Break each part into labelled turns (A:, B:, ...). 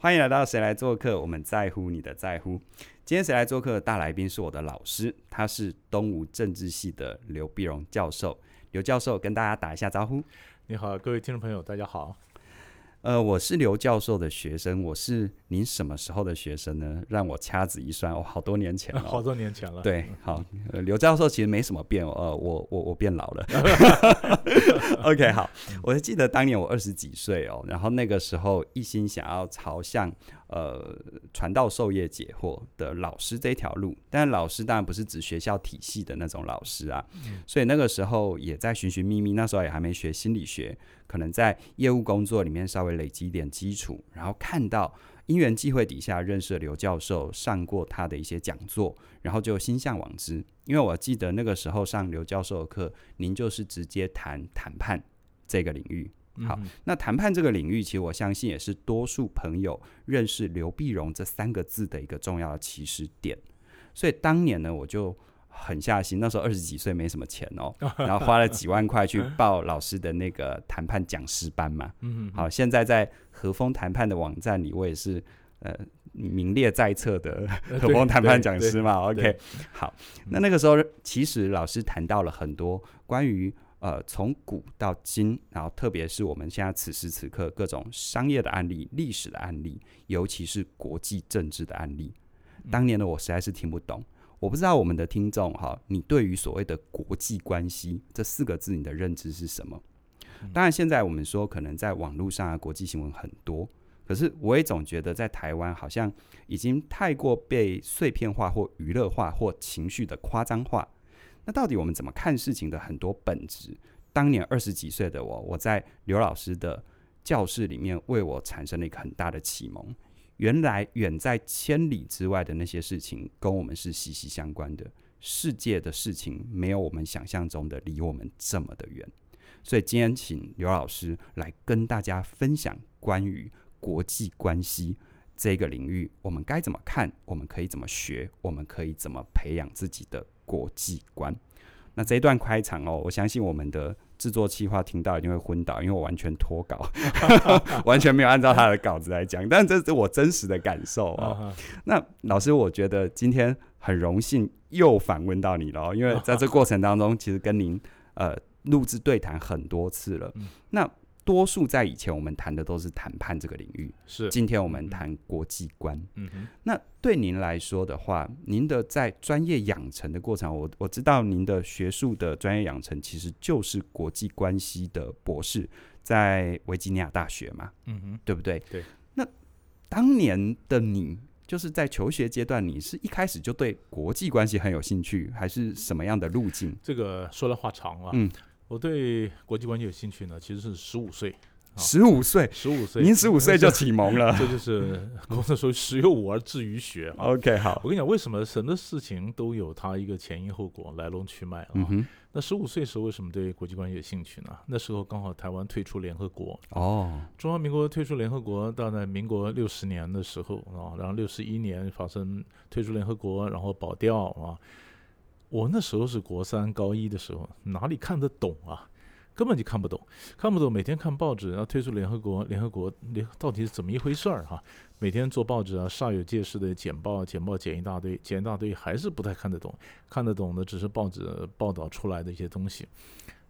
A: 欢迎来到谁来做客？我们在乎你的在乎。今天谁来做客的大来宾是我的老师，他是东吴政治系的刘碧荣教授。刘教授跟大家打一下招呼。
B: 你好，各位听众朋友，大家好。
A: 呃，我是刘教授的学生，我是您什么时候的学生呢？让我掐指一算，哦，好多年前了，
B: 好多年前了。
A: 对，好，呃，刘教授其实没什么变，呃，我我我变老了。OK，好，我还记得当年我二十几岁哦，然后那个时候一心想要朝向呃传道授业解惑的老师这条路，但老师当然不是指学校体系的那种老师啊，嗯、所以那个时候也在寻寻觅觅，那时候也还没学心理学。可能在业务工作里面稍微累积一点基础，然后看到因缘际会底下认识了刘教授，上过他的一些讲座，然后就心向往之。因为我记得那个时候上刘教授的课，您就是直接谈谈判这个领域。好，嗯、那谈判这个领域，其实我相信也是多数朋友认识刘碧荣这三个字的一个重要的起始点。所以当年呢，我就。狠下心，那时候二十几岁，没什么钱哦，然后花了几万块去报老师的那个谈判讲师班嘛。嗯，好，现在在和风谈判的网站里，我也是呃名列在册的 和风谈判讲师嘛。OK，好，那那个时候其实老师谈到了很多关于呃从古到今，然后特别是我们现在此时此刻各种商业的案例、历史的案例，尤其是国际政治的案例。当年的我实在是听不懂。我不知道我们的听众哈，你对于所谓的国际关系这四个字，你的认知是什么？当然，现在我们说可能在网络上啊，国际新闻很多，可是我也总觉得在台湾好像已经太过被碎片化或娱乐化或情绪的夸张化。那到底我们怎么看事情的很多本质？当年二十几岁的我，我在刘老师的教室里面，为我产生了一个很大的启蒙。原来远在千里之外的那些事情，跟我们是息息相关的。世界的事情没有我们想象中的离我们这么的远。所以今天请刘老师来跟大家分享关于国际关系这个领域，我们该怎么看？我们可以怎么学？我们可以怎么培养自己的国际观？那这一段开场哦，我相信我们的。制作计划听到一定会昏倒，因为我完全脱稿，完全没有按照他的稿子来讲。但这是我真实的感受哦。那老师，我觉得今天很荣幸又访问到你了，因为在这过程当中，其实跟您呃录制对谈很多次了。那多数在以前我们谈的都是谈判这个领域，是今天我们谈国际观。嗯哼，那对您来说的话，您的在专业养成的过程，我我知道您的学术的专业养成其实就是国际关系的博士，在维吉尼亚大学嘛。嗯哼，对不对？对。那当年的你，就是在求学阶段，你是一开始就对国际关系很有兴趣，还是什么样的路径？
B: 这个说来话长啊。嗯。我对国际关系有兴趣呢，其实是十五岁。
A: 十五岁，
B: 十五岁，
A: 您十五岁就启蒙了，
B: 这就是工作说“十有五而志于学”。
A: OK，好，
B: 我跟你讲，为什么什么事情都有它一个前因后果、来龙去脉啊？嗯、那十五岁时候为什么对国际关系有兴趣呢？那时候刚好台湾退出联合国哦，中华民国退出联合国，到在民国六十年的时候啊，然后六十一年发生退出联合国，然后保钓啊。我那时候是国三高一的时候，哪里看得懂啊？根本就看不懂，看不懂。每天看报纸，然后推出联合国，联合国联到底是怎么一回事儿哈？每天做报纸啊，煞有介事的剪报，剪报剪一大堆，剪一大堆，还是不太看得懂。看得懂的只是报纸报道出来的一些东西。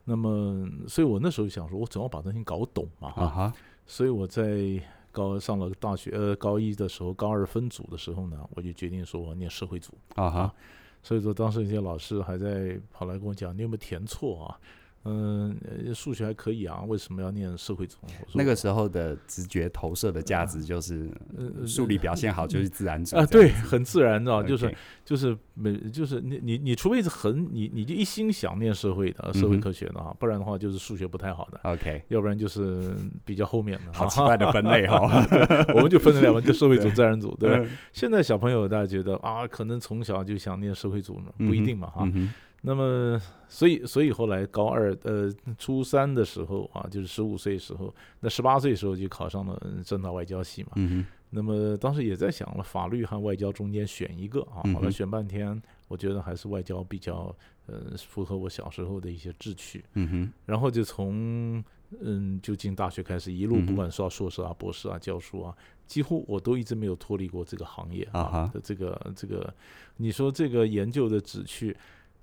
B: 那么，所以我那时候想说，我总要把东西搞懂嘛哈。Uh huh. 所以我在高上了大学，呃，高一的时候，高二分组的时候呢，我就决定说我念社会组啊哈。Uh huh. 所以说，当时一些老师还在跑来跟我讲：“你有没有填错啊？”嗯，数学还可以啊，为什么要念社会组？
A: 那个时候的直觉投射的价值就是，数理表现好就是自然组
B: 啊，对，很自然的，就是就是没就是你你你除非是很你你就一心想念社会的社会科学的啊，不然的话就是数学不太好的。OK，要不然就是比较后面的。
A: 好奇怪的分类哈，
B: 我们就分了两个，就社会组、自然组，对吧？现在小朋友大家觉得啊，可能从小就想念社会组呢，不一定嘛哈。那么，所以，所以后来高二，呃，初三的时候啊，就是十五岁时候，那十八岁时候就考上了政大外交系嘛。嗯哼。那么当时也在想了，法律和外交中间选一个啊，后来选半天，我觉得还是外交比较，呃，符合我小时候的一些志趣。嗯哼。然后就从嗯，就进大学开始一路，不管是要硕士啊、博士啊、教书啊，几乎我都一直没有脱离过这个行业啊的这个这个。你说这个研究的旨趣，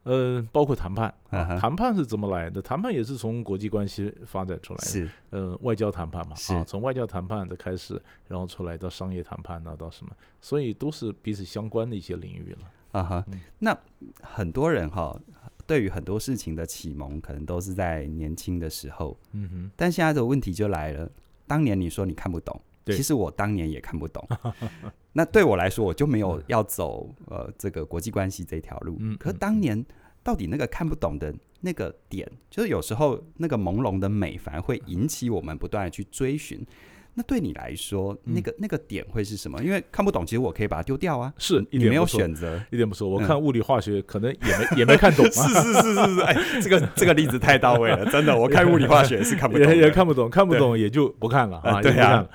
B: 呃，包括谈判，啊，谈判是怎么来的？谈判也是从国际关系发展出来的，
A: 是
B: 呃，外交谈判嘛，啊，从外交谈判的开始，然后出来到商业谈判啊，到什么，所以都是彼此相关的一些领域了。
A: 啊哈，嗯、那很多人哈。对于很多事情的启蒙，可能都是在年轻的时候。嗯哼。但现在的问题就来了，当年你说你看不懂，对其实我当年也看不懂。那对我来说，我就没有要走呃这个国际关系这条路。嗯。可是当年到底那个看不懂的那个点，就是有时候那个朦胧的美，反而会引起我们不断的去追寻。那对你来说，那个那个点会是什么？因为看不懂，其实我可以把它丢掉啊。
B: 是，
A: 你没有选择，
B: 一点不错。我看物理化学可能也没也没看懂。
A: 是是是是是，哎，这个这个例子太到位了，真的。我看物理化学是看不懂，
B: 也也看不懂，看不懂也就不看了啊。对呀。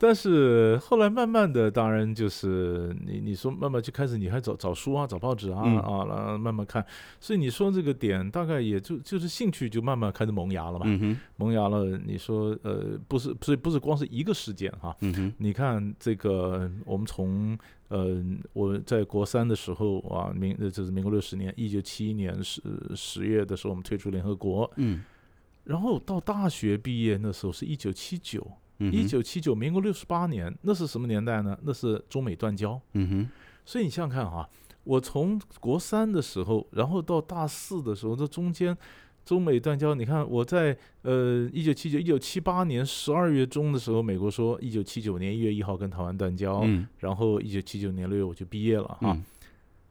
B: 但是后来慢慢的，当然就是你你说慢慢就开始，你还找找书啊，找报纸啊、嗯、啊，然后慢慢看。所以你说这个点大概也就就是兴趣就慢慢开始萌芽了嘛，嗯、萌芽了。你说呃不是，所以不是光是一个事件哈。嗯、你看这个我们从呃我在国三的时候啊，民这是民国六十年，一九七一年十十月的时候我们退出联合国。嗯。然后到大学毕业那时候是一九七九。一九七九，民国六十八年，那是什么年代呢？那是中美断交。嗯哼，所以你想想看啊，我从国三的时候，然后到大四的时候，这中间中美断交，你看我在呃一九七九一九七八年十二月中的时候，美国说一九七九年一月一号跟台湾断交，嗯、然后一九七九年六月我就毕业了哈。嗯、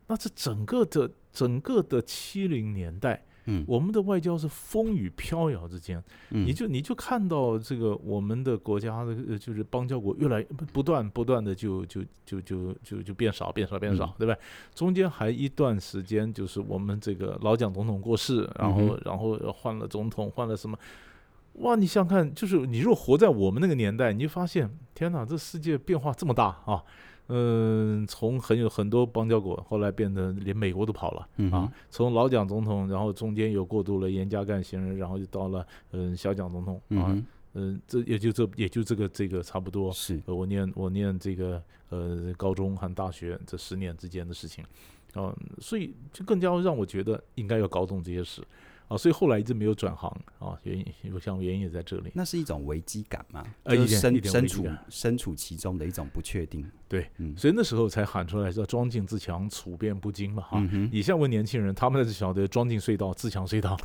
B: 那这整个的整个的七零年代。嗯，我们的外交是风雨飘摇之间，嗯、你就你就看到这个我们的国家的就是邦交国越来不断不断的就就就就就就变少变少变少，嗯、对吧？中间还一段时间就是我们这个老蒋总统过世，然后、然后换了总统，换了什么？哇，你想看，就是你若活在我们那个年代，你就发现，天哪，这世界变化这么大啊！嗯，从很有很多邦交国，后来变成连美国都跑了、嗯、啊。从老蒋总统，然后中间又过渡了严家淦先生，然后就到了嗯小蒋总统啊。嗯，嗯，这也就这也就这个这个差不多。是，我念我念这个呃高中和大学这十年之间的事情，啊，所以就更加让我觉得应该要搞懂这些事。啊，所以后来一直没有转行啊，原因我想原因也在这里。
A: 那是一种危机感嘛？呃，就是身身处身处其中的一种不确定。
B: 对，嗯，所以那时候才喊出来叫“装进自强，处变不惊”嘛，哈。你像问年轻人，他们才晓得“装进隧道，自强隧道”，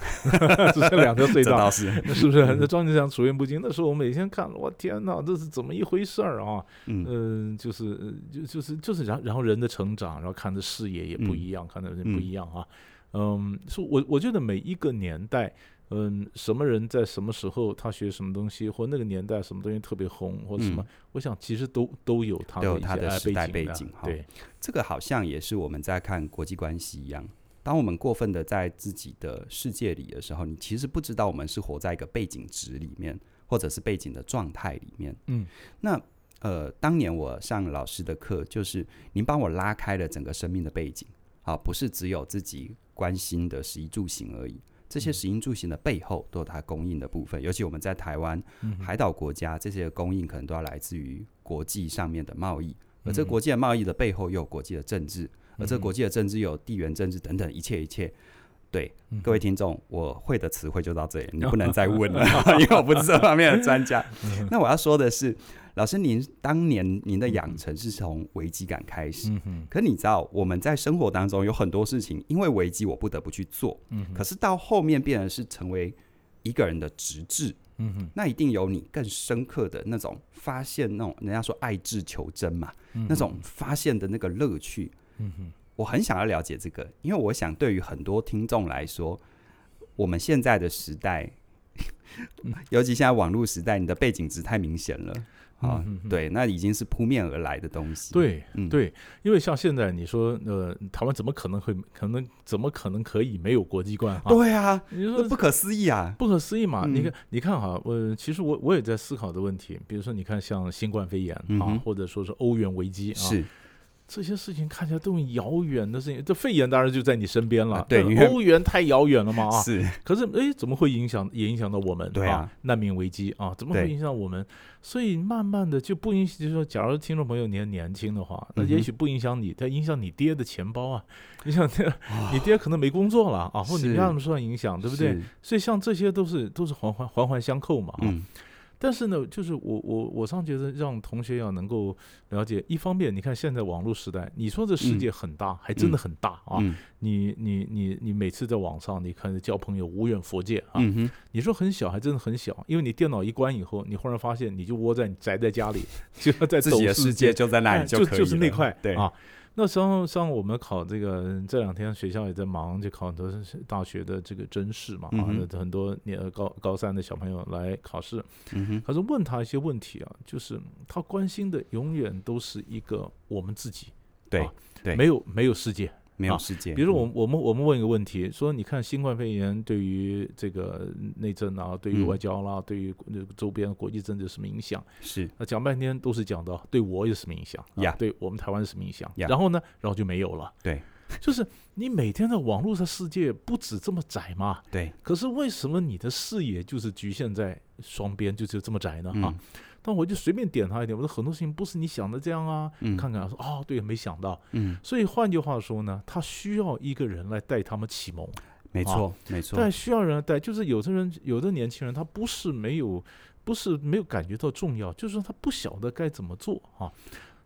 B: 只 是两条隧道，是是不是？那“庄敬自强，处变不惊”。那时候我每天看，我天哪，这是怎么一回事儿啊？嗯，就是就就是就是然然后人的成长，然后看的视野也不一样，看的人不一样啊。嗯，是我我觉得每一个年代，嗯，什么人在什么时候他学什么东西，或那个年代什么东西特别红，或者什么，嗯、我想其实都都有他的他的时代背景。对，
A: 这个好像也是我们在看国际关系一样。当我们过分的在自己的世界里的时候，你其实不知道我们是活在一个背景值里面，或者是背景的状态里面。嗯，那呃，当年我上老师的课，就是您帮我拉开了整个生命的背景，啊，不是只有自己。关心的食衣住行而已，这些食衣住行的背后都有它供应的部分。尤其我们在台湾海岛国家，这些供应可能都要来自于国际上面的贸易，而这国际的贸易的背后又有国际的政治，而这国际的政治有地缘政治等等一切一切。对各位听众，我会的词汇就到这里，你不能再问了，因为我不是这方面的专家。那我要说的是。老师，您当年您的养成是从危机感开始，可你知道我们在生活当中有很多事情，因为危机我不得不去做，嗯、可是到后面变成是成为一个人的直至，嗯、哼。那一定有你更深刻的那种发现，那种人家说爱智求真嘛，嗯、那种发现的那个乐趣，嗯、哼。我很想要了解这个，因为我想对于很多听众来说，我们现在的时代，尤其现在网络时代，你的背景值太明显了。啊，对，那已经是扑面而来的东西。
B: 对，嗯，对，因为像现在你说，呃，台湾怎么可能会，可能怎么可能可以没有国际观？
A: 对啊，你说不可思议啊，
B: 不可思议嘛？你看，你看哈，我其实我我也在思考的问题，比如说，你看像新冠肺炎啊，或者说是欧元危机啊，是这些事情看起来都很遥远的事情，这肺炎当然就在你身边了。啊、
A: 对，
B: 欧元太遥远了嘛啊。
A: 是。
B: 可是哎，怎么会影响也影响到我们？
A: 对啊，
B: 啊，难民危机啊，怎么会影响我们？所以慢慢的就不影响，就是说，假如听众朋友你很年轻的话，那也许不影响你，它影响你爹的钱包啊。你想，你爹可能没工作了啊，或者你家怎么受到影响，对不对？所以像这些都是都是环环环环相扣嘛啊。嗯但是呢，就是我我我上觉得让同学要能够了解，一方面，你看现在网络时代，你说这世界很大，嗯、还真的很大啊！嗯、你你你你每次在网上，你看交朋友无远佛界啊！嗯、你说很小，还真的很小，因为你电脑一关以后，你忽然发现，你就窝在宅在家里，就在
A: 自己的世界就在那里就
B: 就是那块
A: 对
B: 啊。那像像我们考这个这两天学校也在忙，就考很多大学的这个真试嘛，啊，很多年高高三的小朋友来考试，嗯哼，他说问他一些问题啊，就是他关心的永远都是一个我们自己，
A: 对对，
B: 没有没有世界。
A: 没有世界。
B: 比如我我们我们问一个问题，说你看新冠肺炎对于这个内政啊，对于外交啦，对于周边国际政治有什么影响？
A: 是。
B: 那讲半天都是讲到对我有什么影响？
A: 呀，
B: 对我们台湾有什么影响？然后呢，然后就没有了。
A: 对，
B: 就是你每天的网络的世界不止这么窄嘛？
A: 对。
B: 可是为什么你的视野就是局限在双边，就就这么窄呢？啊？但我就随便点他一点，我说很多事情不是你想的这样啊，嗯、看看说哦，对，没想到，嗯，所以换句话说呢，他需要一个人来带他们启蒙，
A: 没错，没错，
B: 但需要人来带，就是有的人，有的年轻人他不是没有，不是没有感觉到重要，就是说他不晓得该怎么做啊。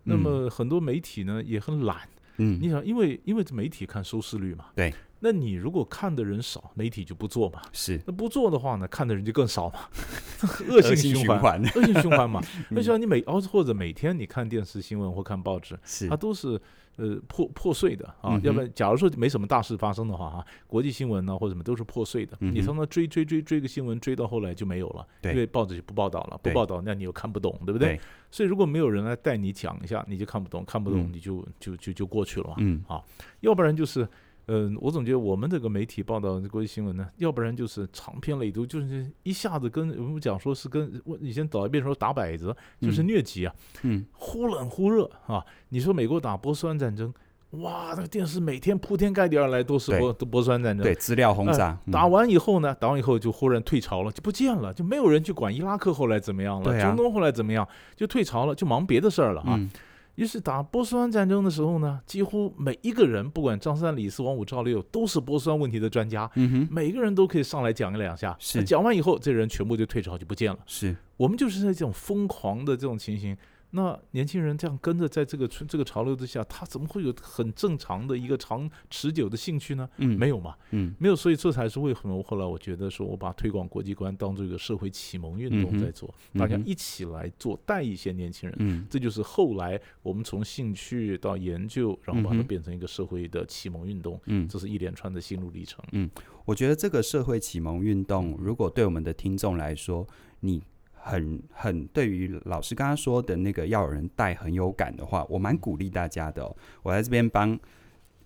B: 那么很多媒体呢也很懒，嗯，你想，因为因为媒体看收视率嘛，
A: 对。
B: 那你如果看的人少，媒体就不做嘛。
A: 是，
B: 那不做的话呢，看的人就更少嘛。恶性循环，恶性循环 嘛。那像你每哦，或者每天你看电视新闻或看报纸，是它都是呃破破碎的啊。要不然，假如说没什么大事发生的话哈，国际新闻呢或者什么都是破碎的。你从那追追追追个新闻，追到后来就没有了，因为报纸就不报道了，不报道那你又看不懂，对不对？所以如果没有人来带你讲一下，你就看不懂，看不懂你就就就就过去了嘛。嗯，啊，要不然就是。嗯、呃，我总觉得我们这个媒体报道的国际新闻呢，要不然就是长篇累牍，就是一下子跟我们讲说是跟我以前导一遍说打摆子，就是疟疾啊，嗯，嗯忽冷忽热啊。你说美国打波斯湾战争，哇，那个电视每天铺天盖地而来都是波对波斯湾战争，
A: 对，资料轰炸。
B: 呃、打完以后呢，打完以后就忽然退潮了，就不见了，就没有人去管伊拉克后来怎么样了，中东后来怎么样，就退潮了，就忙别的事儿了啊。嗯于是打波斯湾战争的时候呢，几乎每一个人，不管张三李四王五赵六，都是波斯湾问题的专家。嗯哼，每个人都可以上来讲一两下。是，讲完以后，这人全部就退潮就不见了。
A: 是，
B: 我们就是在这种疯狂的这种情形。那年轻人这样跟着在这个这个潮流之下，他怎么会有很正常的一个长持久的兴趣呢？嗯，没有嘛，嗯，没有，所以这才是为什么后来我觉得说我把推广国际观当做一个社会启蒙运动在做，嗯、大家一起来做，带一些年轻人，嗯，这就是后来我们从兴趣到研究，然后把它变成一个社会的启蒙运动，嗯，这是一连串的心路历程，
A: 嗯，我觉得这个社会启蒙运动，如果对我们的听众来说，你。很很对于老师刚刚说的那个要有人带很有感的话，我蛮鼓励大家的哦。我在这边帮，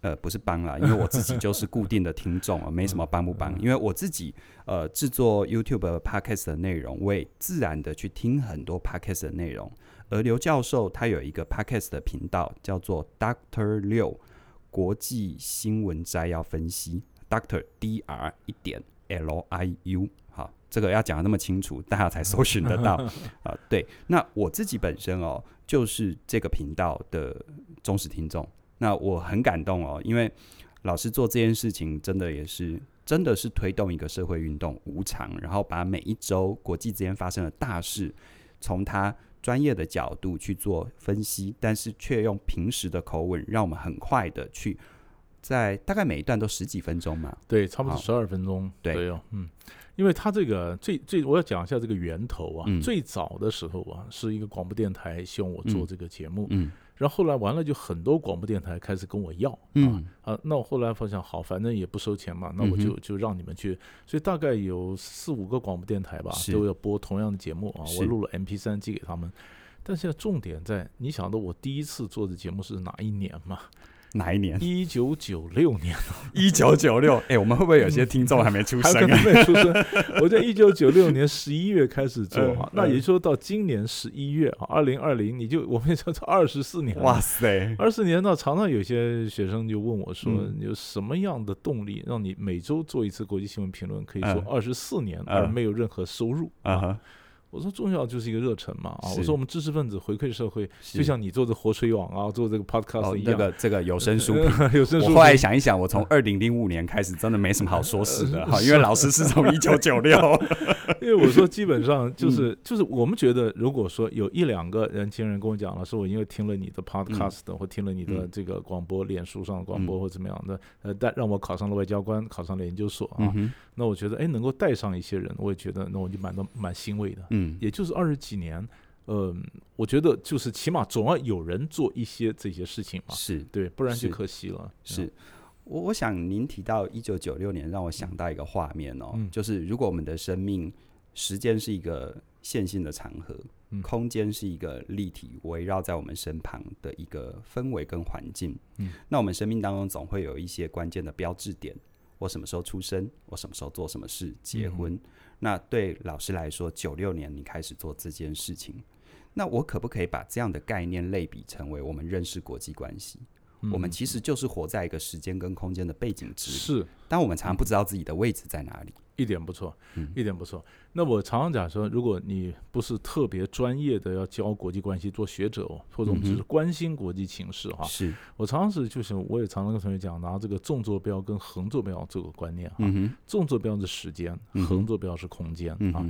A: 呃，不是帮啦，因为我自己就是固定的听众啊，没什么帮不帮。因为我自己呃制作 YouTube Podcast 的内容，我也自然的去听很多 Podcast 的内容。而刘教授他有一个 Podcast 的频道，叫做 Doctor 六国际新闻摘要分析，Doctor D R 一点 L I U 好。这个要讲的那么清楚，大家才搜寻得到 啊。对，那我自己本身哦，就是这个频道的忠实听众。那我很感动哦，因为老师做这件事情，真的也是真的是推动一个社会运动无偿，然后把每一周国际之间发生的大事，从他专业的角度去做分析，但是却用平时的口吻，让我们很快的去在大概每一段都十几分钟嘛，
B: 对，差不多十二分钟，对，嗯。因为他这个最最，我要讲一下这个源头啊。嗯、最早的时候啊，是一个广播电台希望我做这个节目，嗯，嗯然后后来完了就很多广播电台开始跟我要，嗯。啊，那我后来发现好，反正也不收钱嘛，那我就就让你们去，所以大概有四五个广播电台吧，都要播同样的节目啊。我录了 MP 三寄给他们，是但现在重点在，你晓得我第一次做的节目是哪一年吗？
A: 哪一年？
B: 一九九六年。
A: 一九九六，哎，我们会不会有些听众还没出生？
B: 还没出生。我在一九九六年十一月开始做哈，那也就是说到今年十一月啊，二零二零，你就我们说这二十四年。
A: 哇塞，
B: 二十四年，那常常有些学生就问我说，有什么样的动力让你每周做一次国际新闻评论，可以说二十四年而没有任何收入啊？我说重要就是一个热忱嘛啊！我说我们知识分子回馈社会，就像你做这活水网啊，做这个 podcast 一样。
A: 这个这个有声书评，有声书。我后来想一想，我从二零零五年开始，真的没什么好说事的 哈，因为老师是从一九九六。
B: 因为我说基本上就是就是我们觉得，如果说有一两个年轻人跟我讲了，说我因为听了你的 podcast 或听了你的这个广播、脸书上的广播或怎么样的，呃，但让我考上了外交官，考上了研究所啊，那我觉得哎，能够带上一些人，我也觉得那我就蛮的蛮欣慰的。嗯，也就是二十几年，嗯，我觉得就是起码总要有人做一些这些事情嘛，
A: 是
B: 对，不然就可惜了。
A: 是，我我想您提到一九九六年，让我想到一个画面哦，就是如果我们的生命时间是一个线性的长河，空间是一个立体围绕在我们身旁的一个氛围跟环境，嗯，那我们生命当中总会有一些关键的标志点，我什么时候出生，我什么时候做什么事，结婚。那对老师来说，九六年你开始做这件事情，那我可不可以把这样的概念类比成为我们认识国际关系？嗯、我们其实就是活在一个时间跟空间的背景之
B: 是，
A: 但我们常常不知道自己的位置在哪里。
B: 一点不错，一点不错。那我常常讲说，如果你不是特别专业的要教国际关系做学者，或者我们只是关心国际情势哈，是我常常是就是我也常常跟同学讲，拿这个纵坐标跟横坐标这个观念哈，纵坐标是时间，横坐标是空间啊。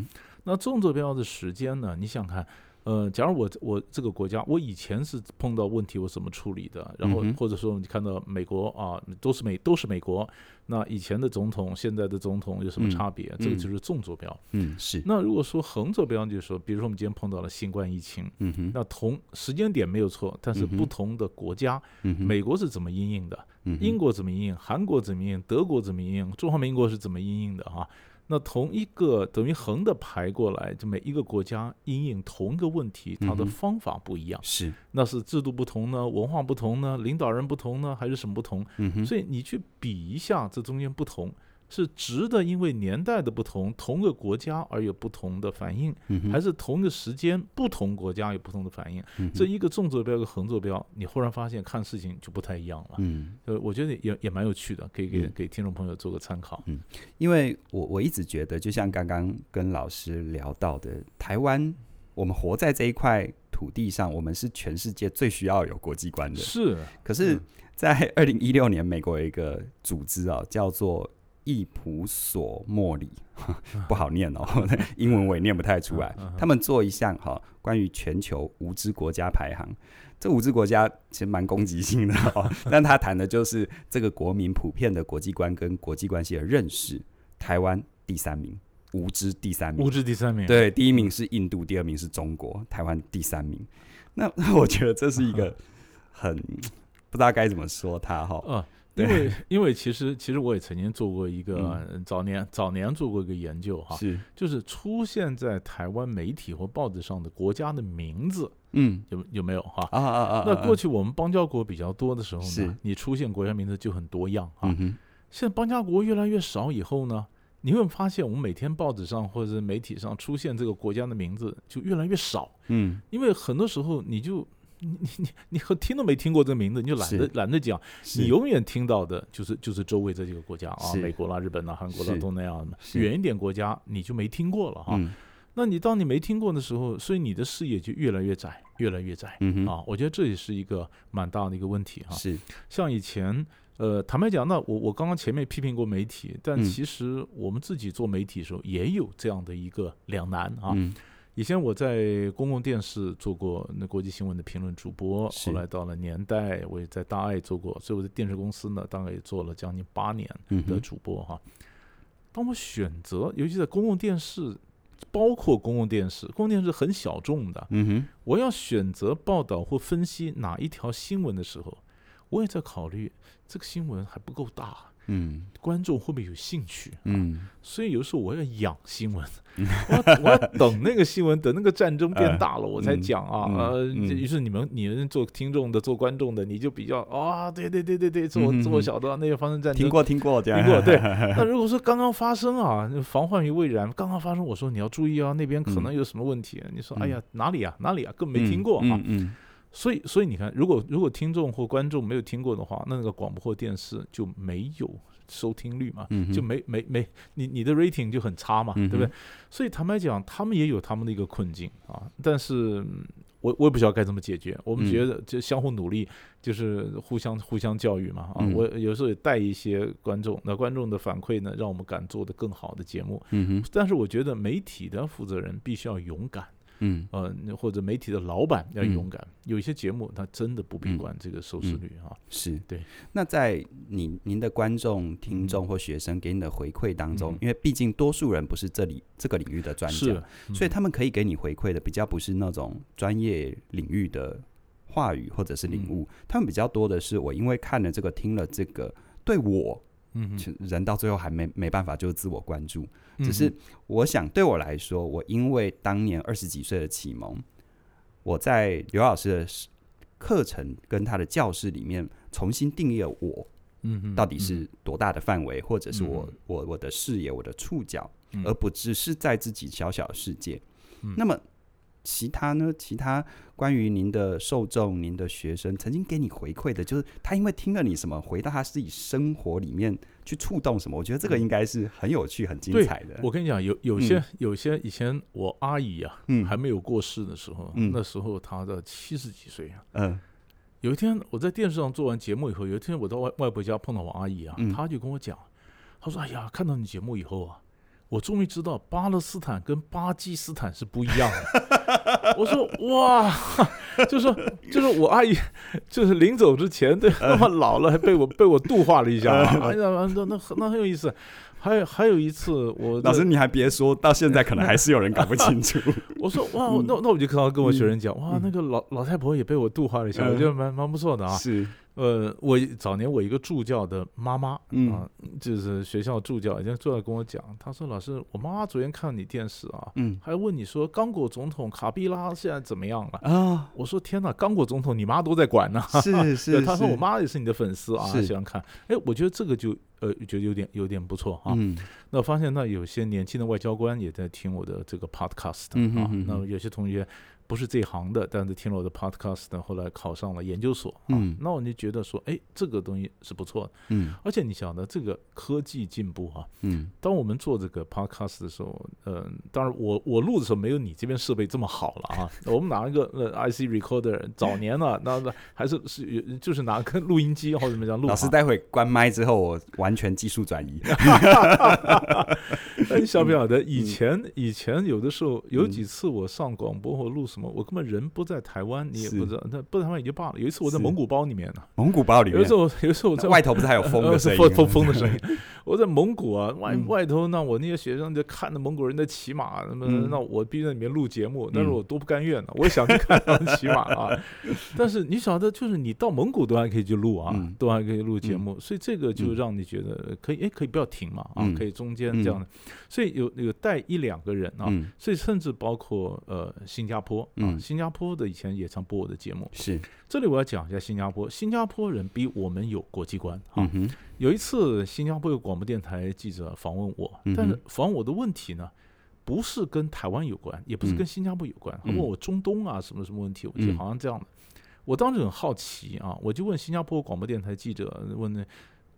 B: 那纵坐标的时间呢，你想看。呃，假如我我这个国家，我以前是碰到问题我怎么处理的，然后或者说你看到美国啊，都是美都是美国，那以前的总统现在的总统有什么差别？嗯、这个就是纵坐标。嗯，是。那如果说横坐标，就是说，比如说我们今天碰到了新冠疫情，嗯哼，那同时间点没有错，但是不同的国家，嗯哼，美国是怎么因应的？嗯，英国怎么因应？韩国怎么因应？德国怎么因应？中华民国是怎么因应的？哈。那同一个等于横的排过来，就每一个国家因应同一个问题，它的方法不一样。是，那是制度不同呢，文化不同呢，领导人不同呢，还是什么不同？嗯。所以你去比一下这中间不同。是值得因为年代的不同，同个国家而有不同的反应，还是同个时间不同国家有不同的反应？这一个纵坐标，一个横坐标，你忽然发现看事情就不太一样了。嗯，呃，我觉得也也蛮有趣的，可以给给听众朋友做个参考。
A: 嗯，因为我我一直觉得，就像刚刚跟老师聊到的，台湾，我们活在这一块土地上，我们是全世界最需要有国际观的。
B: 是，
A: 可是，在二零一六年，美国有一个组织啊，叫做。易普索莫里 不好念哦，英文我也念不太出来。他们做一项哈关于全球无知国家排行，这无知国家其实蛮攻击性的哦，但他谈的就是这个国民普遍的国际观跟国际关系的认识。台湾第三名，无知第三名，
B: 无知第三名，
A: 对，第一名是印度，第二名是中国，台湾第三名。那那我觉得这是一个很不知道该怎么说他哈。
B: 因为，因为其实，其实我也曾经做过一个早年早年做过一个研究哈，是就是出现在台湾媒体或报纸上的国家的名字，嗯，有有没有哈？啊啊啊！那过去我们邦交国比较多的时候呢，你出现国家名字就很多样啊。现在邦交国越来越少以后呢，你会发现我们每天报纸上或者媒体上出现这个国家的名字就越来越少。嗯，因为很多时候你就。你你你你和听都没听过这个名字，你就懒得懒得讲。你永远听到的就是就是周围这几个国家啊，美国啦、日本啦、韩国啦、东南亚的远一点国家，你就没听过了哈。那你当你没听过的时候，所以你的视野就越来越窄，越来越窄。啊，我觉得这也是一个蛮大的一个问题哈。是，像以前，呃，坦白讲，那我我刚刚前面批评过媒体，但其实我们自己做媒体的时候也有这样的一个两难啊。以前我在公共电视做过那国际新闻的评论主播，后来到了年代，我也在大爱做过，所以我在电视公司呢，大概也做了将近八年的主播哈。当我选择，尤其在公共电视，包括公共电视，公共电视很小众的，我要选择报道或分析哪一条新闻的时候，我也在考虑这个新闻还不够大。嗯，观众会不会有兴趣？嗯，所以有时候我要养新闻，我要我要等那个新闻，等那个战争变大了，我才讲啊。呃，于是你们你们做听众的、做观众的，你就比较啊，对对对对对，这我这我晓得那个发生战争，
A: 听过听过这样，
B: 听过对。那如果说刚刚发生啊，防患于未然，刚刚发生，我说你要注意啊，那边可能有什么问题。你说哎呀，哪里啊哪里啊，更没听过啊。嗯。所以，所以你看，如果如果听众或观众没有听过的话，那那个广播或电视就没有收听率嘛，嗯、就没没没，你你的 rating 就很差嘛，嗯、对不对？所以坦白讲，他们也有他们的一个困境啊。但是我我也不知道该怎么解决。我们觉得就相互努力，就是互相互相教育嘛。啊，我有时候也带一些观众，那观众的反馈呢，让我们敢做的更好的节目。但是我觉得媒体的负责人必须要勇敢。嗯，呃，或者媒体的老板要勇敢，嗯、有一些节目他真的不必管这个收视率哈。是。对。那在您您的观众、听众或学生给你的回馈当中，嗯、因为毕竟多数人不是这里这个领域的专家，嗯、所以他们可以给你回馈的比较不是那种专业领域的话语或者是领悟，嗯、他们比较多的是我因为看了这个、听了这个，对我。嗯，人到最后还没没办法，就是自我关注。只是我想，对我来说，我因为当年二十几岁的启蒙，我在刘老师的课程跟他的教室里面重新定义了我，嗯，到底是多大的范围，或者是我我我的视野、我的触角，而不只是在自己小小的世界。那么。其他呢？其他关于您的受众、您的学生曾经给你回馈的，就是他因为听了你什么，回到他自己生活里面去触动什么。我觉得这个应该是很有趣、很精彩的。我跟你讲，有有些、嗯、有些以前我阿姨啊，嗯，还没有过世的时候，嗯，那时候她的七十几岁啊，嗯，有一天我在电视上做完节目以后，有一天我到外外婆家碰到我阿姨啊，她、嗯、就跟我讲，她说：“哎呀，看到你节目以后啊。”我终于知道巴勒斯坦跟巴基斯坦是不一样的。我说哇，就是说就是我阿姨，就是临走之前，对，那么老了还被我被我度化了一下，哎呀，那那那很有意思。还有还有一次，我
A: 老师你还别说，到现在可能还是有人搞不清楚。
B: 我说哇，那那我就可能跟我学生讲，哇，那个老老太婆也被我度化了一下，我觉得蛮蛮不错的啊。是。呃，我早年我一个助教的妈妈，嗯、啊，就是学校助教，以前助教跟我讲，他说：“老师，我妈妈昨天看你电视啊，嗯，还问你说刚果总统卡比拉现在怎么样了啊？”我说：“天哪，刚果总统你妈都在管呢。”是是，他说我妈也是你的粉丝啊，喜欢看。哎，我觉得这个就呃，觉得有点有点不错啊。嗯、那我发现那有些年轻的外交官也在听我的这个 podcast 啊，那有些同学。不是这行的，但是听了我的 podcast 呢，后来考上了研究所，嗯，那我就觉得说，哎，这个东西是不错的，嗯，而且你晓得这个科技进步啊，嗯，当我们做这个 podcast 的时候，嗯，当然我我录的时候没有你这边设备这么好了啊，我们拿一个呃 IC recorder，早年 呢，那那还是是就是拿个录音机或者怎么样录。
A: 老师待会关麦之后，我完全技术转移。
B: 你晓不晓得以前以前有的时候有几次我上广播或录什么。我根本人不在台湾，你也不知道。那不在台湾也就罢了。有一次我在蒙古包里面呢，
A: 蒙古包里面。
B: 有一次我，有一次我在
A: 外头不是还有风的声音？
B: 风风风的声音。我在蒙古啊，外外头那我那些学生就看着蒙古人在骑马，那么那我必须在里面录节目，但是我多不甘愿呢。我也想去看他们骑马啊。但是你晓得，就是你到蒙古都还可以去录啊，都还可以录节目，所以这个就让你觉得可以，哎，可以不要停嘛啊，可以中间这样的。所以有有带一两个人啊，所以甚至包括呃新加坡。嗯，新加坡的以前也常播我的节目。是，这里我要讲一下新加坡。新加坡人比我们有国际观。哈、嗯，有一次新加坡有广播电台记者访问我，嗯、但是访问我的问题呢，不是跟台湾有关，也不是跟新加坡有关，他、嗯、问我中东啊什么什么问题，我记得好像这样的。嗯、我当时很好奇啊，我就问新加坡广播电台记者问呢，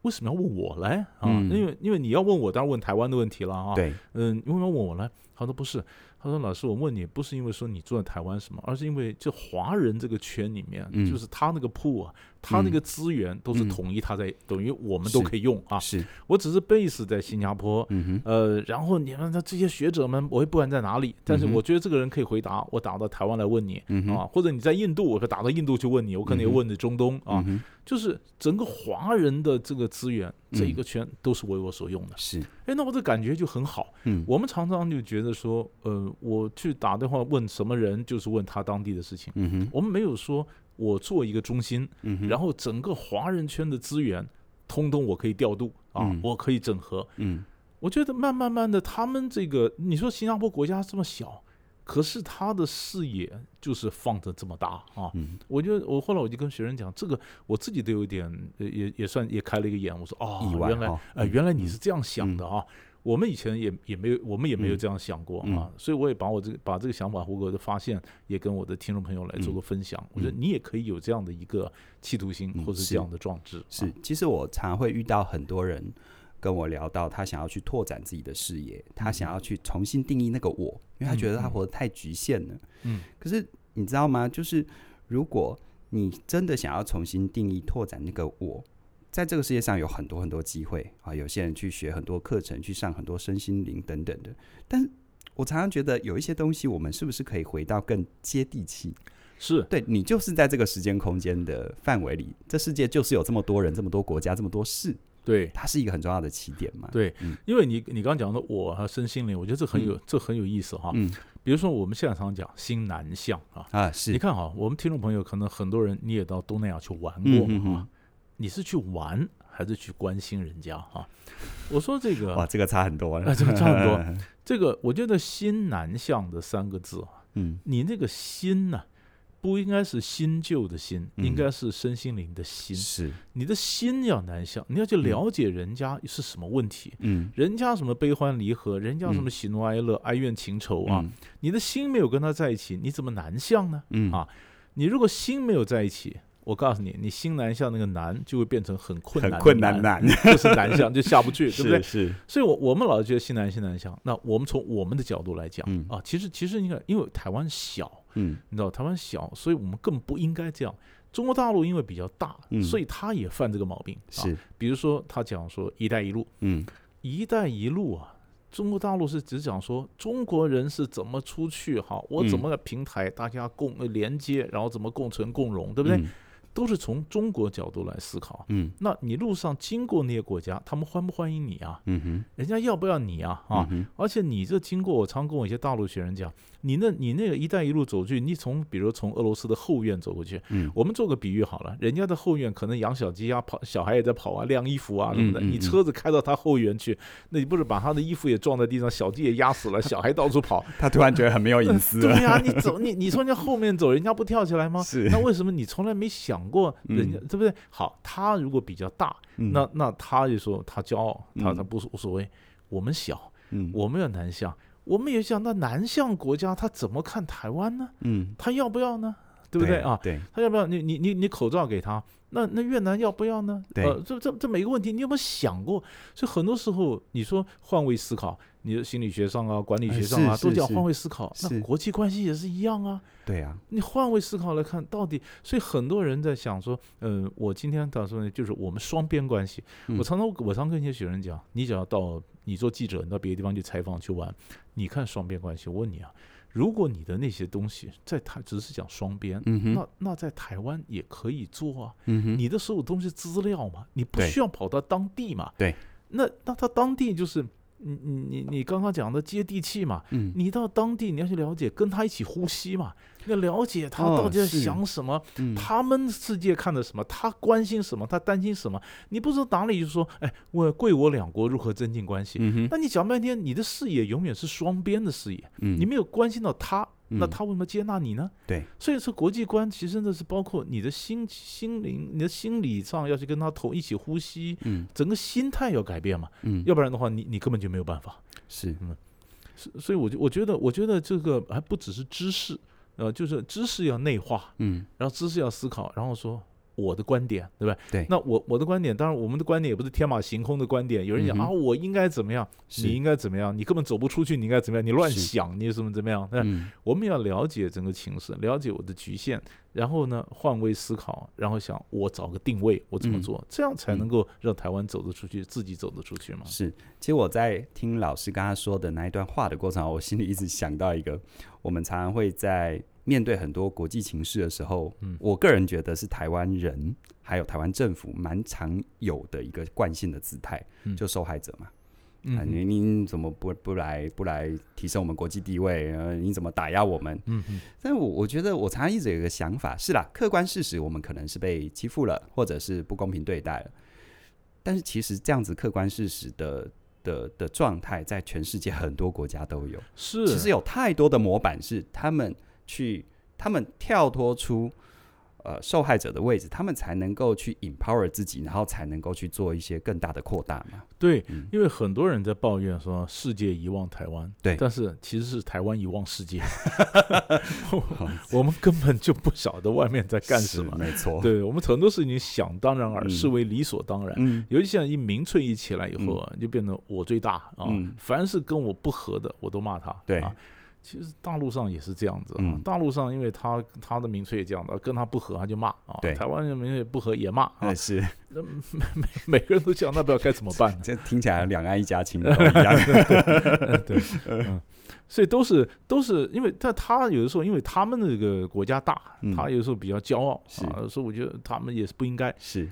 B: 为什么要问我来啊？嗯、因为因为你要问我，当然问台湾的问题了啊。对，嗯，为什么要问我来？他说不是。他说：“老师，我问你，不是因为说你住在台湾什么，而是因为就华人这个圈里面，嗯、就是他那个铺啊，他那个资源都是统一，他在、嗯、等于我们都可以用啊。是。我只是 base 在新加坡，呃，然后你们的这些学者们，我也不管在哪里，但是我觉得这个人可以回答，我打到台湾来问你、嗯、啊，或者你在印度，我可以打到印度去问你，我可能也问的中东、嗯、啊。”就是整个华人的这个资源，这一个圈都是为我所用的。是，哎，那我的感觉就很好。嗯，我们常常就觉得说，呃，我去打电话问什么人，就是问他当地的事情。嗯哼，我们没有说我做一个中心，嗯，然后整个华人圈的资源通通我可以调度啊，
A: 嗯、
B: 我可以整合。
A: 嗯，
B: 我觉得慢慢慢的，他们这个你说新加坡国家这么小，可是他的视野就是放的这么大啊。
A: 嗯，
B: 我就我后来我就跟学生讲，这个我自己都有点也也算也开了一个眼，我说哦，原来、
A: 哦、
B: 呃原来你是这样想的啊。嗯我们以前也也没有，我们也没有这样想过、
A: 嗯、
B: 啊，所以我也把我这个把这个想法，或者发现，也跟我的听众朋友来做个分享。嗯、我觉得你也可以有这样的一个企图心，或是这样的壮志。
A: 是，其实我常会遇到很多人跟我聊到，他想要去拓展自己的视野，他想要去重新定义那个我，因为他觉得他活得太局限了。
B: 嗯。
A: 可是你知道吗？就是如果你真的想要重新定义、拓展那个我。在这个世界上有很多很多机会啊，有些人去学很多课程，去上很多身心灵等等的。但我常常觉得有一些东西，我们是不是可以回到更接地气？
B: 是
A: 对，你就是在这个时间空间的范围里，这世界就是有这么多人、这么多国家、这么多事。
B: 对，
A: 它是一个很重要的起点嘛。
B: 对，
A: 嗯、
B: 因为你你刚刚讲的我和身心灵，我觉得这很有、嗯、这很有意思哈。
A: 嗯，
B: 比如说我们现在常常讲新南向啊
A: 啊，是。
B: 你看哈，我们听众朋友可能很多人你也到东南亚去玩过嘛、
A: 嗯、
B: 你是去玩？还是去关心人家哈，我说这个
A: 哇，这个差很多了，
B: 啊，这个差很多。这个我觉得“心南向”的三个字啊，
A: 嗯，
B: 你那个“心”呢，不应该是新旧的“新”，
A: 嗯，
B: 应该是身心灵的“心”。
A: 是，
B: 你的心要南向，你要去了解人家是什么问题，
A: 嗯，
B: 人家什么悲欢离合，人家什么喜怒哀乐、哀怨情仇啊，
A: 嗯，
B: 你的心没有跟他在一起，你怎么南向呢？
A: 嗯
B: 啊，你如果心没有在一起。我告诉你，你新南向那个南就会变成很困难难，
A: 很困难难，
B: 就是南向就下不去，对不对？
A: 是。
B: 所以我，我我们老是觉得新南新南向。那我们从我们的角度来讲，
A: 嗯、
B: 啊，其实其实你看，因为台湾小，
A: 嗯，
B: 你知道台湾小，所以我们更不应该这样。中国大陆因为比较大，
A: 嗯、
B: 所以他也犯这个毛病。
A: 是，
B: 啊、比如说他讲说“一带一路”，
A: 嗯，“
B: 一带一路”啊，中国大陆是只讲说中国人是怎么出去哈，我怎么个平台大家共连接，然后怎么共存共荣，对不对？
A: 嗯
B: 都是从中国角度来思考，
A: 嗯，
B: 那你路上经过那些国家，他们欢不欢迎你啊？
A: 嗯哼，
B: 人家要不要你啊？啊，
A: 嗯、
B: 而且你这经过，我常跟我一些大陆学生讲，你那，你那个“一带一路”走去，你从比如从俄罗斯的后院走过去，
A: 嗯，
B: 我们做个比喻好了，人家的后院可能养小鸡啊，跑小孩也在跑啊，晾衣服啊什么的，你车子开到他后院去，那你不是把他的衣服也撞在地上，小鸡也压死了，小孩到处跑，
A: 他突然觉得很没有隐私。
B: 对呀、啊，你走，你你从人家后面走，人家不跳起来吗？
A: 是，
B: 那为什么你从来没想过人家？
A: 嗯
B: 对不对？好，他如果比较大，
A: 嗯、
B: 那那他就说他骄傲，
A: 嗯、
B: 他他不无所谓。我们小，
A: 嗯，
B: 我们要南向，我们也想那南向国家他怎么看台湾呢？
A: 嗯，
B: 他要不要呢？对不对，对啊？
A: 对，
B: 他要不要？你你你你口罩给他，那那越南要不要呢？
A: 对，
B: 呃，这这这每个问题你有没有想过？所以很多时候你说换位思考。你的心理学上啊，管理学上啊，都叫换位思考。那国际关系也是一样啊。
A: 对啊，
B: 你换位思考来看，到底，所以很多人在想说，嗯、呃，我今天打算，就是我们双边关系。
A: 嗯、
B: 我常常我常跟一些学生讲，你只要到你做记者，你到别的地方去采访去玩，你看双边关系。我问你啊，如果你的那些东西在台只是讲双边，
A: 嗯、
B: 那那在台湾也可以做啊。
A: 嗯、
B: 你的所有东西资料嘛，你不需要跑到当地嘛。
A: 对，
B: 那那他当地就是。你你你你刚刚讲的接地气嘛，
A: 嗯，
B: 你到当地你要去了解，跟他一起呼吸嘛，要了解他到底在想什么，
A: 哦嗯、
B: 他们世界看的什么，他关心什么，他担心什么。你不知道哪里就说，哎，我贵我两国如何增进关系？
A: 嗯，
B: 那你讲半天，你的视野永远是双边的视野，
A: 嗯，
B: 你没有关心到他。那他为什么接纳你呢？
A: 对，
B: 所以说国际观其实那是包括你的心心灵、你的心理上要去跟他同一起呼吸，
A: 嗯，
B: 整个心态要改变嘛，
A: 嗯，
B: 要不然的话，你你根本就没有办法。
A: 是，
B: 嗯，所以我就我觉得，我觉得这个还不只是知识，呃，就是知识要内化，
A: 嗯，
B: 然后知识要思考，然后说。我的观点，对吧？
A: 对。
B: 那我我的观点，当然我们的观点也不是天马行空的观点。有人讲、嗯、啊，我应该怎么样？你应该怎么样？你根本走不出去，你应该怎么样？你乱想，你怎么怎么样？那、嗯、我们要了解整个情势，了解我的局限，然后呢，换位思考，然后想我找个定位，我怎么做，嗯、这样才能够让台湾走得出去，自己走得出去嘛。
A: 是。其实我在听老师刚刚说的那一段话的过程，我心里一直想到一个，我们常常会在。面对很多国际情势的时候，嗯，我个人觉得是台湾人还有台湾政府蛮常有的一个惯性的姿态，嗯，就受害者嘛，
B: 嗯，
A: 啊，你你怎么不不来不来提升我们国际地位？呃，你怎么打压我们？
B: 嗯嗯，
A: 但我我觉得我常常一直有一个想法，是啦，客观事实我们可能是被欺负了，或者是不公平对待了，但是其实这样子客观事实的的的状态，在全世界很多国家都有。
B: 是，
A: 其实有太多的模板是他们去，他们跳脱出。呃，受害者的位置，他们才能够去 empower 自己，然后才能够去做一些更大的扩大嘛。
B: 对，嗯、因为很多人在抱怨说世界遗忘台湾，
A: 对，
B: 但是其实是台湾遗忘世界。我们根本就不晓得外面在干什么，
A: 没错。
B: 对，我们很多事情想当然而视为理所当然。嗯，尤其像一民粹一起来以后啊，嗯、就变成我最大啊，嗯、凡是跟我不合的，我都骂他。
A: 对。
B: 啊其实大陆上也是这样子啊，大陆上因为他他的民粹也这样的，跟他不合他就骂啊，对。台湾人民粹不合也骂啊，
A: 是，
B: 那每每 每个人都讲，那不知道该怎么办？
A: 这听起来两岸一家亲一样，
B: 对，嗯，所以都是都是因为，但他有的时候因为他们那个国家大，他有的时候比较骄傲啊，所以我觉得他们也是不应该
A: 是。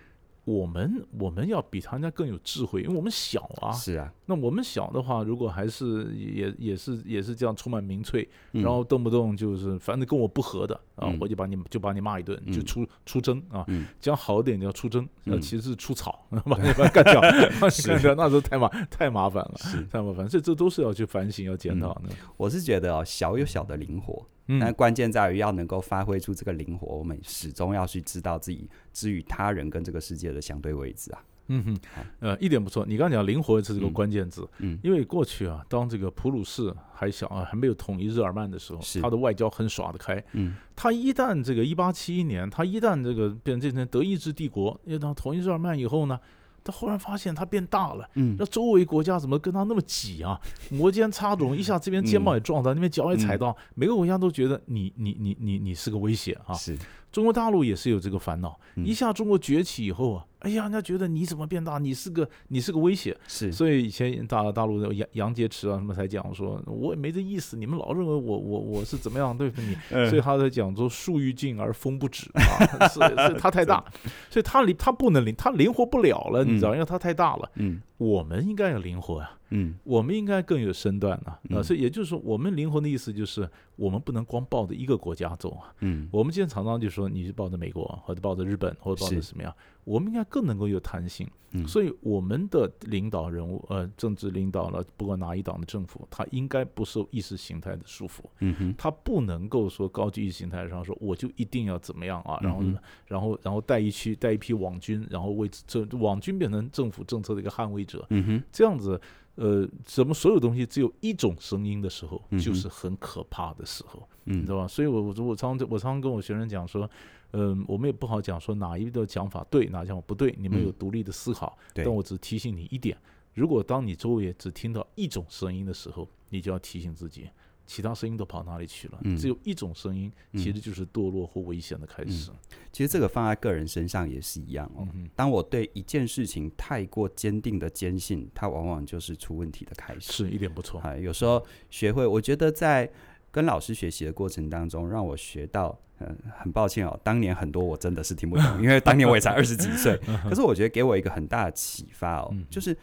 B: 我们我们要比他人家更有智慧，因为我们小啊。
A: 是啊，
B: 那我们小的话，如果还是也也是也是这样充满民粹，然后动不动就是反正跟我不合的啊，我就把你就把你骂一顿，就出出征啊。讲好一点叫出征，其实是出草，把你把干掉，干掉那时候太麻太麻烦了，太麻烦。这这都是要去反省要检讨的。
A: 我是觉得啊，小有小的灵活。但关键在于要能够发挥出这个灵活，我们始终要去知道自己之于他人跟这个世界的相对位置啊。
B: 嗯哼，呃，一点不错。你刚刚讲灵活是这个关键字，嗯，因为过去啊，当这个普鲁士还小啊，还没有统一日耳曼的时候，他的外交很耍得开。嗯，他一旦这个一八七一年，他一旦这个变成德意志帝国，因为当统一日耳曼以后呢。他忽然发现他变大了，嗯，那周围国家怎么跟他那么挤啊？摩肩擦踵，一下这边肩膀也撞到，那边脚也踩到，每个国家都觉得你你你你你是个威胁啊！是。中国大陆也是有这个烦恼，一下中国崛起以后啊，哎呀，人家觉得你怎么变大？你是个你是个威胁，是。所以以前大大陆的杨杨洁篪啊什么才讲说，我也没这意思，你们老认为我我我是怎么样对付你？所以他在讲说树欲静而风不止啊，是是他太大，所以他灵 他不能灵，他灵活不了了，你知道，因为他太大了。嗯，我们应该要灵活啊。嗯，我们应该更有身段啊，啊，所以也就是说，我们灵活的意思就是，我们不能光抱着一个国家走啊。嗯，我们今天常常就说，你是抱着美国，或者抱着日本，或者抱着什么样，我们应该更能够有弹性。嗯，所以我们的领导人物，呃，政治领导了，不管哪一党的政府，他应该不受意识形态的束缚。嗯哼，他不能够说高级意识形态上说，我就一定要怎么样啊，然后，然后，然后带一区带一批网军，然后为这网军变成政府政策的一个捍卫者。嗯哼，这样子。呃，什么所有东西只有一种声音的时候，就是很可怕的时候，嗯，你知道吧？所以我我我常常我常常跟我学生讲说，嗯、呃，我们也不好讲说哪一个讲法对，哪讲法不对，你们有独立的思考。嗯、但我只提醒你一点，如果当你周围只听到一种声音的时候，你就要提醒自己。其他声音都跑哪里去了？只有一种声音，其实就是堕落或危险的开始。
A: 其实这个放在个人身上也是一样哦。当我对一件事情太过坚定的坚信，它往往就是出问题的开始。
B: 是一点不错。
A: 啊，有时候学会，我觉得在跟老师学习的过程当中，让我学到，嗯，很抱歉哦，当年很多我真的是听不懂，因为当年我也才 二十几岁。可是我觉得给我一个很大的启发哦，就是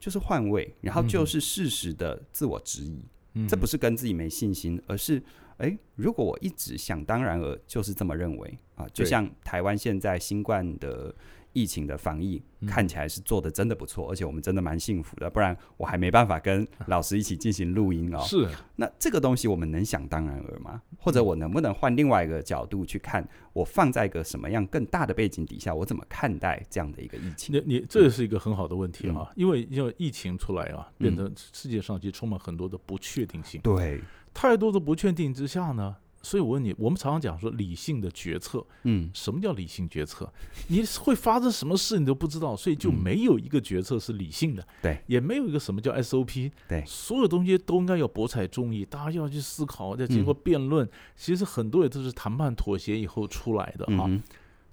A: 就是换位，然后就是适时的自我质疑。这不是跟自己没信心，而是，诶，如果我一直想当然而就是这么认为啊，就像台湾现在新冠的疫情的防疫看起来是做的真的不错，而且我们真的蛮幸福的，不然我还没办法跟老师一起进行录音哦。
B: 是，
A: 那这个东西我们能想当然而吗？或者我能不能换另外一个角度去看？我放在一个什么样更大的背景底下，我怎么看待这样的一个疫情？
B: 你你这是一个很好的问题啊，因为因为疫情出来啊，变成世界上就充满很多的不确定性。
A: 对，
B: 太多的不确定之下呢？所以我问你，我们常常讲说理性的决策，嗯，什么叫理性决策？你会发生什么事你都不知道，所以就没有一个决策是理性的，对，也没有一个什么叫 SOP，对，所有东西都应该要博采众议，大家要去思考，要经过辩论。其实很多也都是谈判妥协以后出来的哈。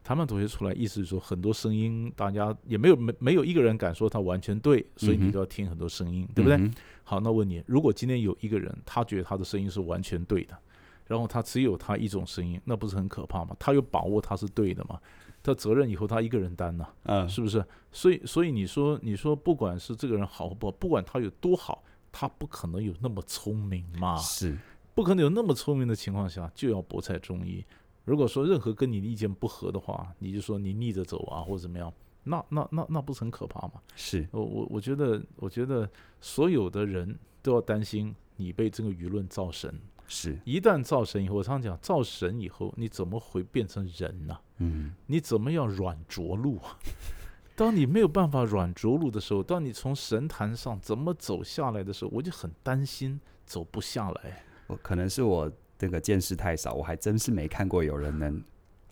B: 谈判妥协出来，意思是说很多声音，大家也没有没没有一个人敢说他完全对，所以你都要听很多声音，对不对？好，那问你，如果今天有一个人，他觉得他的声音是完全对的。然后他只有他一种声音，那不是很可怕吗？他有把握他是对的吗？他责任以后他一个人担呢？嗯，是不是？所以所以你说你说不管是这个人好不好，不管他有多好，他不可能有那么聪明嘛？是，不可能有那么聪明的情况下就要博采众议。如果说任何跟你的意见不合的话，你就说你逆着走啊，或者怎么样，那那那那不是很可怕吗？
A: 是
B: 我我我觉得我觉得所有的人都要担心你被这个舆论造神。
A: 是，
B: 一旦造神以后，我常常讲造神以后，你怎么会变成人呢？
A: 嗯，
B: 你怎么样软着陆？当你没有办法软着陆的时候，当你从神坛上怎么走下来的时候，我就很担心走不下来。
A: 我可能是我这个见识太少，我还真是没看过有人能。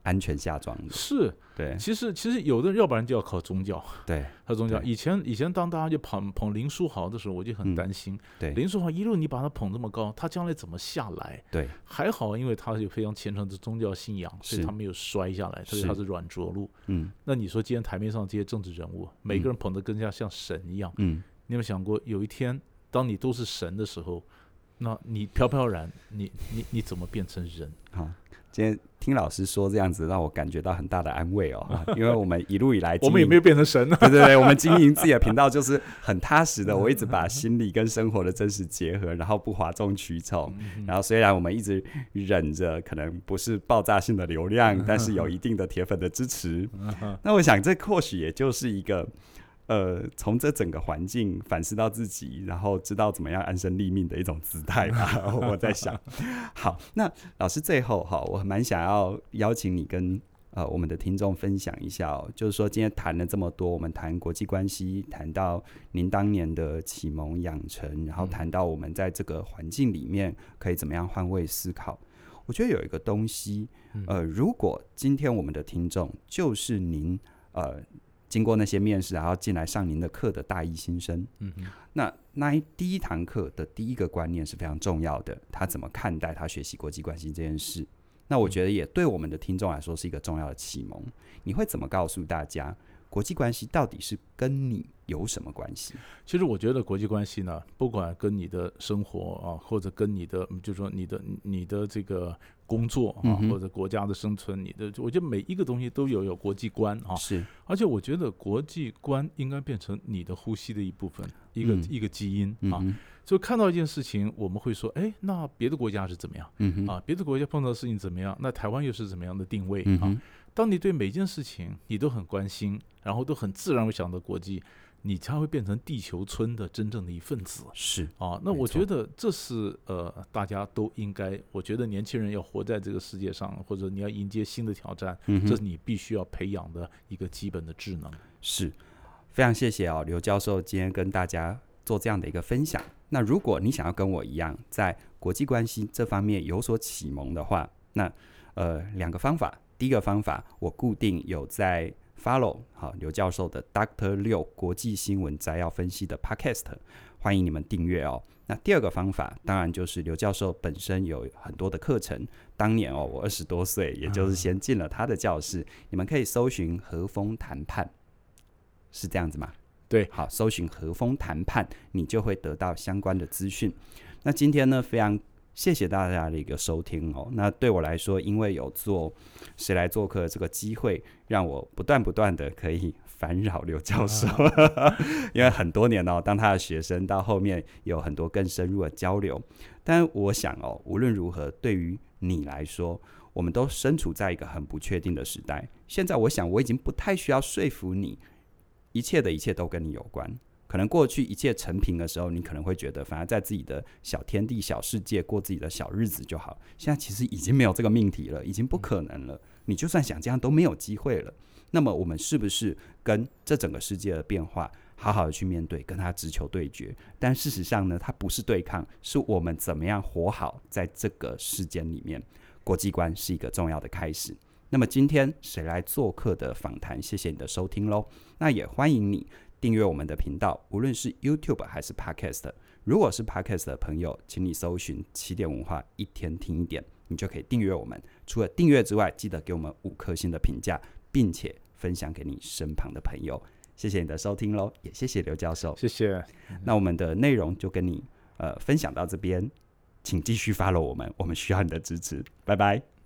A: 安全下庄
B: 是。
A: 对，
B: 其实其实有的要不然就要靠宗教，
A: 对，
B: 靠宗教。以前以前当大家就捧捧林书豪的时候，我就很担心，
A: 嗯、对，
B: 林书豪一路你把他捧这么高，他将来怎么下来？
A: 对，
B: 还好，因为他有非常虔诚的宗教信仰，所以他没有摔下来，所以他是。软着陆。嗯，那你说今天台面上这些政治人物，每个人捧得更加像神一样，嗯，你有没有想过有一天当你都是神的时候，那你飘飘然，你你你怎么变成人？
A: 啊。今天听老师说这样子，让我感觉到很大的安慰哦，因为我们一路以来，
B: 我们也没有变成神，
A: 对对对，我们经营自己的频道就是很踏实的，我一直把心理跟生活的真实结合，然后不哗众取宠，然后虽然我们一直忍着可能不是爆炸性的流量，但是有一定的铁粉的支持，那我想这或许也就是一个。呃，从这整个环境反思到自己，然后知道怎么样安身立命的一种姿态吧。我在想，好，那老师最后哈，我蛮想要邀请你跟呃我们的听众分享一下哦，就是说今天谈了这么多，我们谈国际关系，谈到您当年的启蒙养成，然后谈到我们在这个环境里面可以怎么样换位思考。我觉得有一个东西，呃，如果今天我们的听众就是您，呃。经过那些面试，然后进来上您的课的大一新生，嗯哼，那那一第一堂课的第一个观念是非常重要的，他怎么看待他学习国际关系这件事？那我觉得也对我们的听众来说是一个重要的启蒙。你会怎么告诉大家，国际关系到底是跟你有什么关系？
B: 其实我觉得国际关系呢，不管跟你的生活啊，或者跟你的，就是说你的你的这个。工作啊，或者国家的生存，你的，我觉得每一个东西都有有国际观啊。
A: 是，
B: 而且我觉得国际观应该变成你的呼吸的一部分，一个一个基因啊。就看到一件事情，我们会说，哎，那别的国家是怎么样？啊，别的国家碰到的事情怎么样？那台湾又是怎么样的定位啊？当你对每件事情你都很关心，然后都很自然会想到国际。你才会变成地球村的真正的一份子。
A: 是
B: 啊，那我觉得这是呃，大家都应该。我觉得年轻人要活在这个世界上，或者你要迎接新的挑战，嗯、这是你必须要培养的一个基本的智能。
A: 是，非常谢谢哦，刘教授今天跟大家做这样的一个分享。那如果你想要跟我一样在国际关系这方面有所启蒙的话，那呃两个方法。第一个方法，我固定有在。Follow 好刘教授的 Doctor 六国际新闻摘要分析的 Podcast，欢迎你们订阅哦。那第二个方法，当然就是刘教授本身有很多的课程。当年哦，我二十多岁，也就是先进了他的教室。你们可以搜寻和风谈判，是这样子吗？
B: 对，
A: 好，搜寻和风谈判，你就会得到相关的资讯。那今天呢，非常。谢谢大家的一个收听哦。那对我来说，因为有做谁来做客这个机会，让我不断不断的可以烦扰刘教授。因为很多年哦，当他的学生，到后面有很多更深入的交流。但我想哦，无论如何，对于你来说，我们都身处在一个很不确定的时代。现在，我想我已经不太需要说服你，一切的一切都跟你有关。可能过去一切成平的时候，你可能会觉得，反而在自己的小天地、小世界过自己的小日子就好。现在其实已经没有这个命题了，已经不可能了。你就算想这样都没有机会了。那么，我们是不是跟这整个世界的变化好好的去面对，跟他直球对决？但事实上呢，它不是对抗，是我们怎么样活好在这个世间里面。国际观是一个重要的开始。那么今天谁来做客的访谈？谢谢你的收听喽。那也欢迎你。订阅我们的频道，无论是 YouTube 还是 Podcast。如果是 Podcast 的朋友，请你搜寻“起点文化”，一天听一点，你就可以订阅我们。除了订阅之外，记得给我们五颗星的评价，并且分享给你身旁的朋友。谢谢你的收听喽，也谢谢刘教授，
B: 谢谢。
A: 那我们的内容就跟你呃分享到这边，请继续 follow 我们，我们需要你的支持。拜拜。